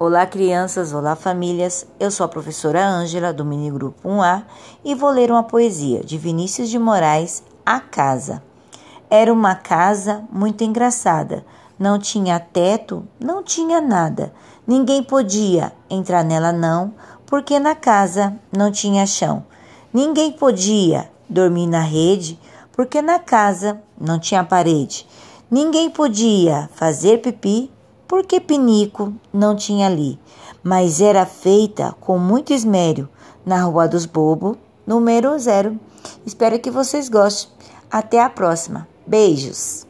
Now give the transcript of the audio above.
Olá, crianças, olá, famílias. Eu sou a professora Ângela, do Mini Grupo 1A, e vou ler uma poesia de Vinícius de Moraes, A Casa. Era uma casa muito engraçada. Não tinha teto, não tinha nada. Ninguém podia entrar nela, não, porque na casa não tinha chão. Ninguém podia dormir na rede, porque na casa não tinha parede. Ninguém podia fazer pipi, porque pinico não tinha ali, mas era feita com muito esmero na Rua dos Bobo, número zero. Espero que vocês gostem. Até a próxima. Beijos!